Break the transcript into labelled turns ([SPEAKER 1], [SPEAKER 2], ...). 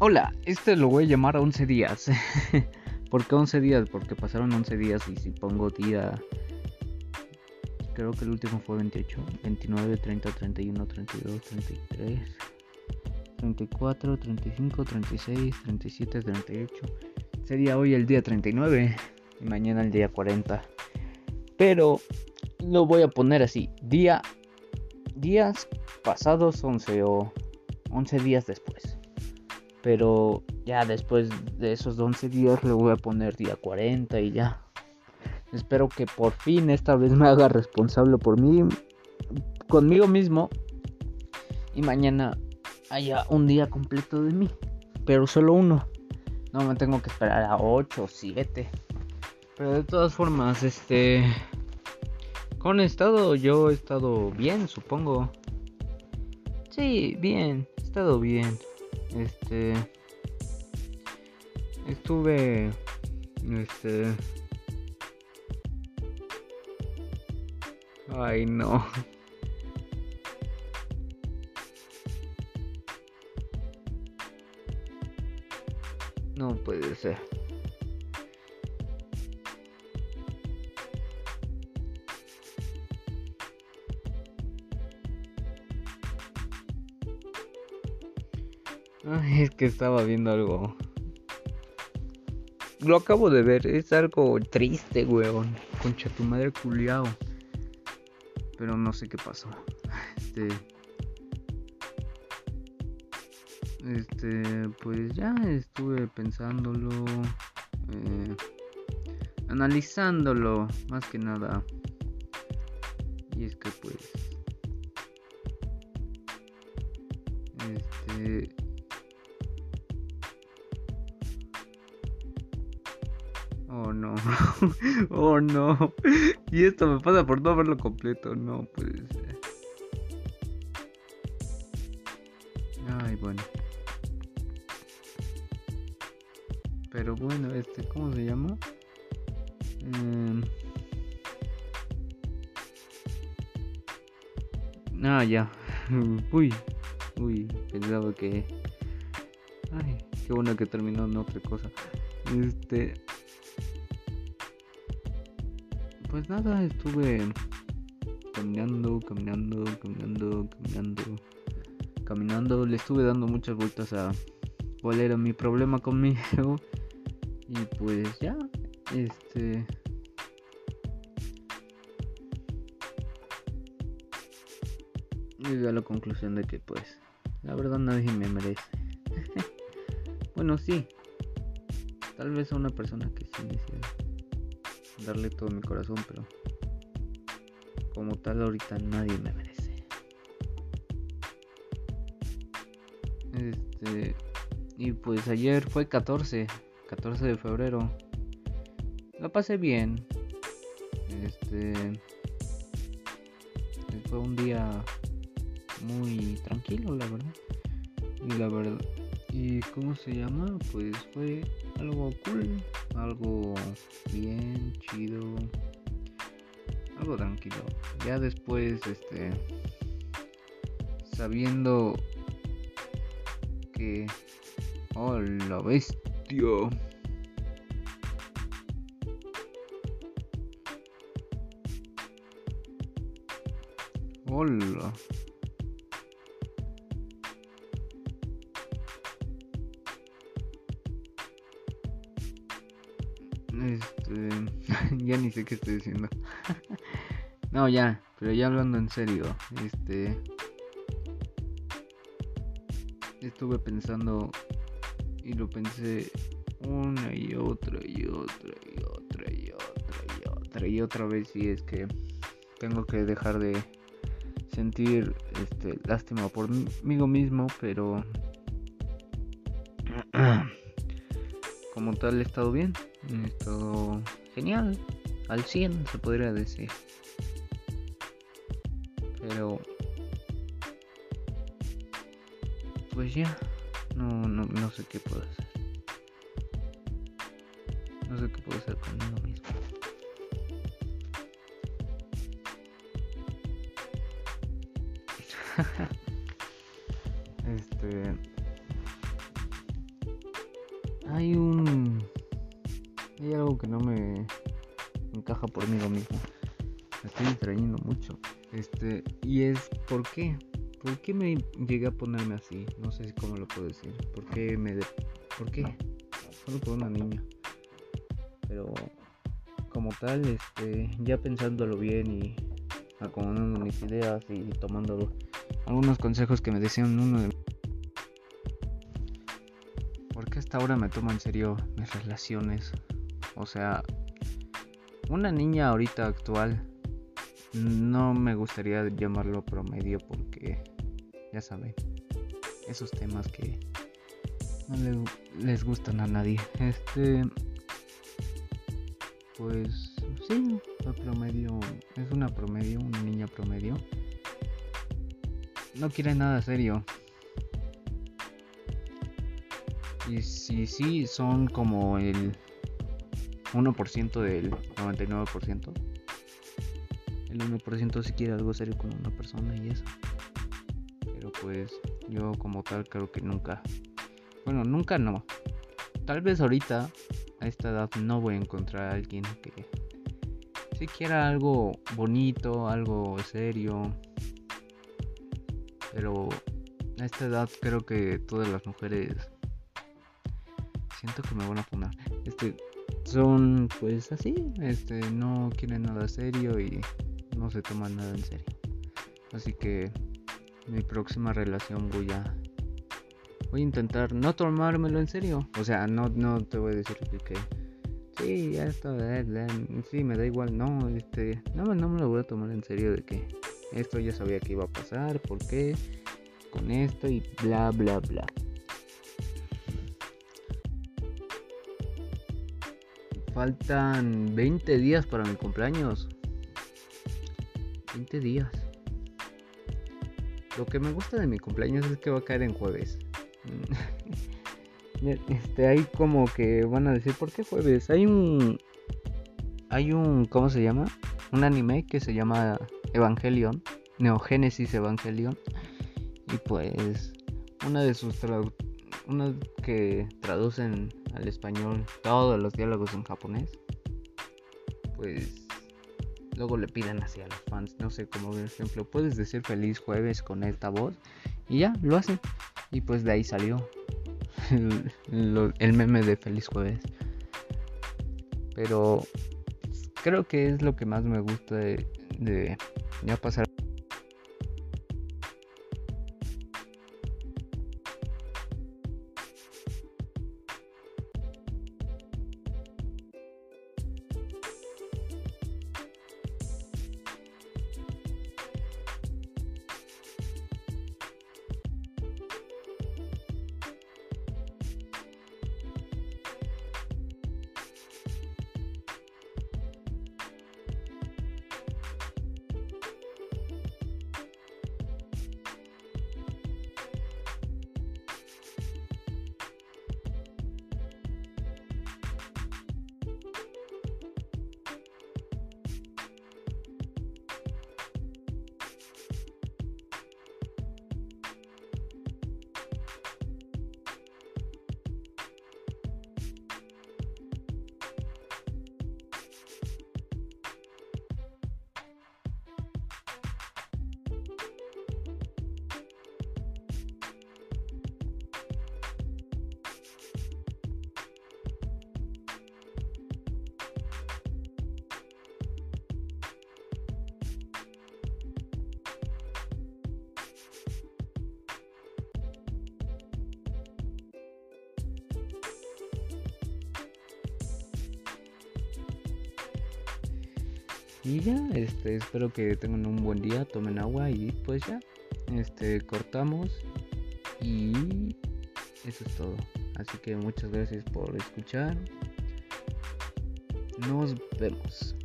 [SPEAKER 1] Hola, este lo voy a llamar a 11 días. ¿Por qué 11 días? Porque pasaron 11 días y si pongo día... Creo que el último fue 28, 29, 30, 31, 32, 33, 34, 35, 36, 37, 38. Sería hoy el día 39 y mañana el día 40. Pero lo voy a poner así, día días pasados 11 o 11 días después. Pero ya después de esos 11 días le voy a poner día 40 y ya. Espero que por fin esta vez me haga responsable por mí, conmigo mismo. Y mañana haya un día completo de mí. Pero solo uno. No me tengo que esperar a 8 o 7. Pero de todas formas, este... Con estado, yo he estado bien, supongo. Sí, bien, he estado bien. Este. Estuve. Este. Ay, no. No puede ser. Ay, es que estaba viendo algo. Lo acabo de ver, es algo triste, weón. Concha tu madre culiao. Pero no sé qué pasó. Este. Este, pues ya estuve pensándolo. Eh, analizándolo, más que nada. Y es que pues. Este. Oh no. oh no. Y esto me pasa por no verlo completo. No puede ser. Ay, bueno. Pero bueno, este, ¿cómo se llama? Eh... Ah, ya. Uy, uy, pensaba que. Ay, qué bueno que terminó en otra cosa. Este. Pues nada, estuve caminando, caminando, caminando, caminando, caminando. Le estuve dando muchas vueltas a cuál era mi problema conmigo. Y pues ya, este. Llegué a la conclusión de que pues la verdad nadie me merece. bueno, sí. Tal vez a una persona que sí darle todo mi corazón, pero como tal ahorita nadie me merece. Este y pues ayer fue 14, 14 de febrero. La pasé bien. Este fue un día muy tranquilo, la verdad. Y la verdad y cómo se llama? Pues fue algo cool, algo bien chido, algo tranquilo. Ya después, este, sabiendo que, oh la bestia. Hola. Sé qué estoy diciendo. no, ya, pero ya hablando en serio, este estuve pensando y lo pensé una y otra y otra y otra y otra y otra y otra vez y es que tengo que dejar de sentir este lástima por mí mismo, pero como tal he estado bien. Todo genial, al 100 se podría decir. Pero pues ya, no, no, no sé qué puedo hacer. No sé qué puedo hacer conmigo mismo. Por mí mismo. Me estoy distrayendo mucho. Este, y es, ¿por qué? ¿Por qué me llegué a ponerme así? No sé cómo lo puedo decir. ¿Por qué me... De... ¿Por qué? Solo por una niña. Pero como tal, este, ya pensándolo bien y acomodando mis ideas y tomando algunos consejos que me decían uno de porque hasta ahora me tomo en serio mis relaciones o sea una niña ahorita actual no me gustaría llamarlo promedio porque ya saben esos temas que no les gustan a nadie este pues sí, promedio, es una promedio, una niña promedio. No quiere nada serio. Y si sí, son como el 1% del 99%. El 1% si quiere algo serio con una persona y eso. Pero pues yo como tal creo que nunca. Bueno, nunca no. Tal vez ahorita a esta edad no voy a encontrar a alguien que si quiera algo bonito, algo serio. Pero a esta edad creo que todas las mujeres siento que me van a fumar. Este son pues así, este no quieren nada serio y no se toman nada en serio. Así que mi próxima relación voy a voy a intentar no tomármelo en serio. O sea, no, no te voy a decir que, sí, esto, sí, me da igual. No, este, no, no me lo voy a tomar en serio de que esto ya sabía que iba a pasar, por qué, con esto y bla, bla, bla. Faltan 20 días para mi cumpleaños. 20 días. Lo que me gusta de mi cumpleaños es que va a caer en jueves. este, hay como que van a decir, ¿por qué jueves? Hay un... Hay un... ¿Cómo se llama? Un anime que se llama Evangelion. Neogénesis Evangelion. Y pues... Una de sus una que traducen al español todos los diálogos en japonés. Pues luego le piden así a los fans, no sé, como por ejemplo, puedes decir feliz jueves con esta voz y ya, lo hacen. Y pues de ahí salió el, meme de Feliz Jueves. Pero creo que es lo que más me gusta de, de ya pasar Y ya, este, espero que tengan un buen día, tomen agua y pues ya, este, cortamos y eso es todo. Así que muchas gracias por escuchar. Nos vemos.